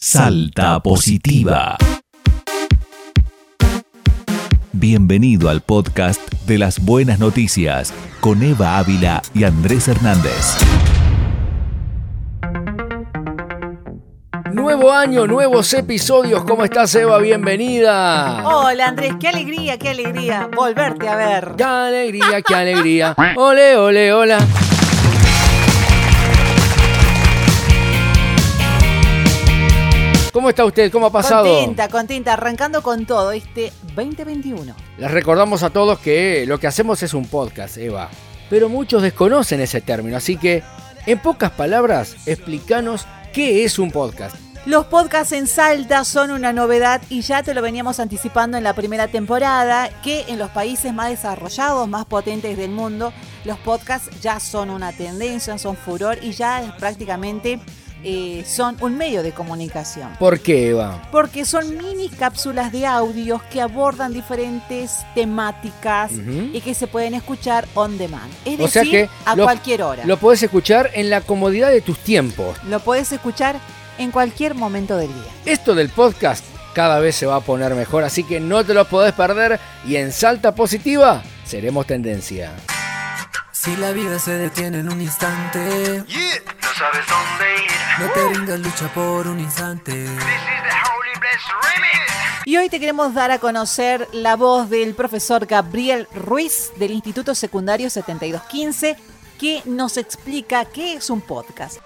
Salta Positiva. Bienvenido al podcast de las buenas noticias con Eva Ávila y Andrés Hernández. Nuevo año, nuevos episodios. ¿Cómo estás, Eva? Bienvenida. Hola Andrés, qué alegría, qué alegría volverte a ver. Qué alegría, qué alegría. Ole, ole, hola. ¿Cómo está usted? ¿Cómo ha pasado? Contenta, contenta, arrancando con todo este 2021. Les recordamos a todos que lo que hacemos es un podcast, Eva. Pero muchos desconocen ese término, así que, en pocas palabras, explícanos qué es un podcast. Los podcasts en Salta son una novedad y ya te lo veníamos anticipando en la primera temporada, que en los países más desarrollados, más potentes del mundo, los podcasts ya son una tendencia, son furor y ya prácticamente eh, son un medio de comunicación. ¿Por qué, Eva? Porque son mini cápsulas de audios que abordan diferentes temáticas y que se pueden escuchar on demand. Es O decir, sea que a lo- cualquier hora. Lo podés escuchar en la comodidad de tus tiempos. Lo puedes escuchar en cualquier momento del día. Esto del podcast cada vez se va a poner mejor, así que no te lo podés perder y en Salta Positiva seremos tendencia. Si la vida se detiene en un instante, No sabes dónde ir. no te rindas, lucha por un instante. This is the Holy Blessed Remix. Y hoy te queremos dar a conocer la voz del profesor Gabriel Ruiz del Instituto Secundario 7215 que nos explica qué es un podcast.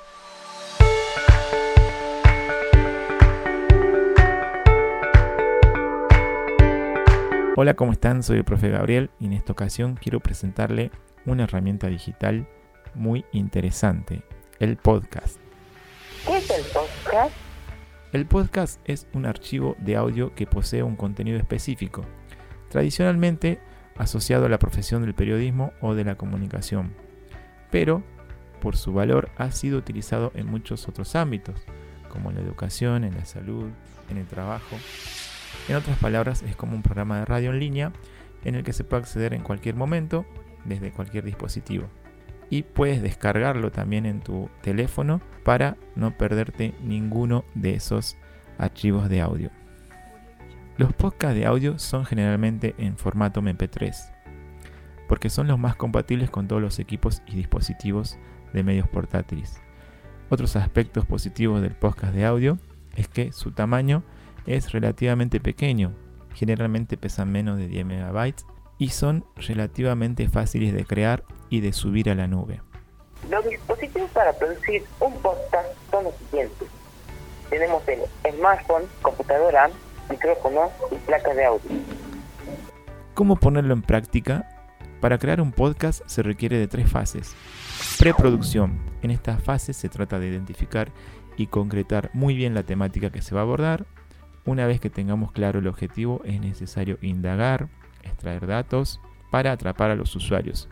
Hola, ¿cómo están? Soy el profe Gabriel y en esta ocasión quiero presentarle una herramienta digital muy interesante, el podcast. ¿Qué es el podcast? El podcast es un archivo de audio que posee un contenido específico, tradicionalmente asociado a la profesión del periodismo o de la comunicación, pero por su valor ha sido utilizado en muchos otros ámbitos, como en la educación, en la salud, en el trabajo. En otras palabras, es como un programa de radio en línea en el que se puede acceder en cualquier momento, desde cualquier dispositivo. Y puedes descargarlo también en tu teléfono para no perderte ninguno de esos archivos de audio. Los podcasts de audio son generalmente en formato MP3, porque son los más compatibles con todos los equipos y dispositivos de medios portátiles. Otros aspectos positivos del podcast de audio es que su tamaño es relativamente pequeño, generalmente pesan menos de 10 megabytes y son relativamente fáciles de crear y de subir a la nube. Los dispositivos para producir un podcast son los siguientes. Tenemos el smartphone, computadora, micrófono y placa de audio. ¿Cómo ponerlo en práctica? Para crear un podcast se requiere de tres fases. Preproducción. En esta fase se trata de identificar y concretar muy bien la temática que se va a abordar. Una vez que tengamos claro el objetivo es necesario indagar, extraer datos para atrapar a los usuarios.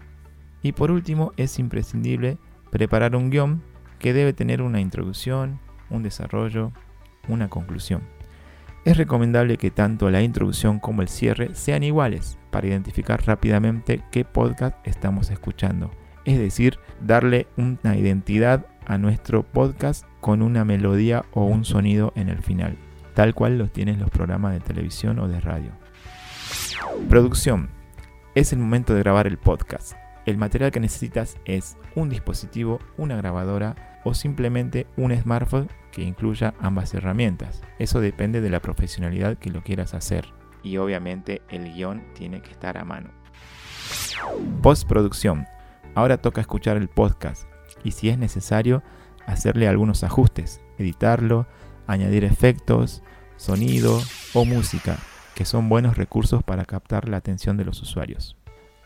Y por último es imprescindible preparar un guion que debe tener una introducción, un desarrollo, una conclusión. Es recomendable que tanto la introducción como el cierre sean iguales para identificar rápidamente qué podcast estamos escuchando. Es decir, darle una identidad a nuestro podcast con una melodía o un sonido en el final, tal cual los tienen los programas de televisión o de radio. Producción. Es el momento de grabar el podcast. El material que necesitas es un dispositivo, una grabadora o simplemente un smartphone que incluya ambas herramientas. Eso depende de la profesionalidad que lo quieras hacer. Y obviamente el guion tiene que estar a mano. Postproducción. Ahora toca escuchar el podcast y si es necesario hacerle algunos ajustes, editarlo, añadir efectos, sonido o música, que son buenos recursos para captar la atención de los usuarios.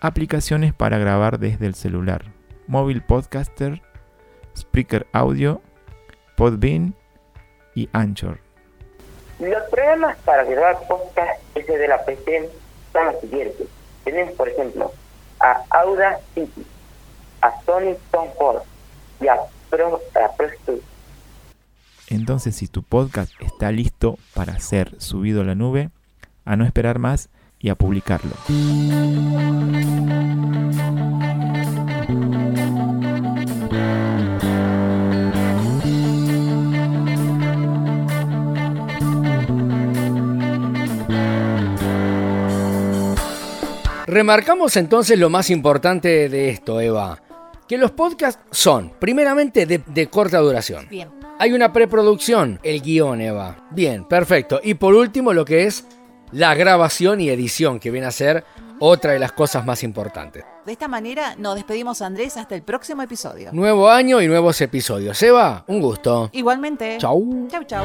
Aplicaciones para grabar desde el celular. Móvil Podcaster, Spreaker Audio, Podbean y Anchor. Los programas para grabar podcast desde la PC son los siguientes. Tenemos, por ejemplo, a Audacity, a Sony Soundboard y a Pro, a Pro Studio. Entonces si tu podcast está listo para ser subido a la nube, a no esperar más y a publicarlo. Remarcamos entonces lo más importante de esto, Eva, que los podcasts son, primeramente, de, corta duración. Bien. Hay una preproducción, el guion, Eva. Bien, perfecto. Y por último, lo que es la grabación y edición, que viene a ser otra de las cosas más importantes. De esta manera nos despedimos, Andrés, hasta el próximo episodio. Nuevo año y nuevos episodios. Eva, un gusto. Igualmente. Chau. Chau, chau.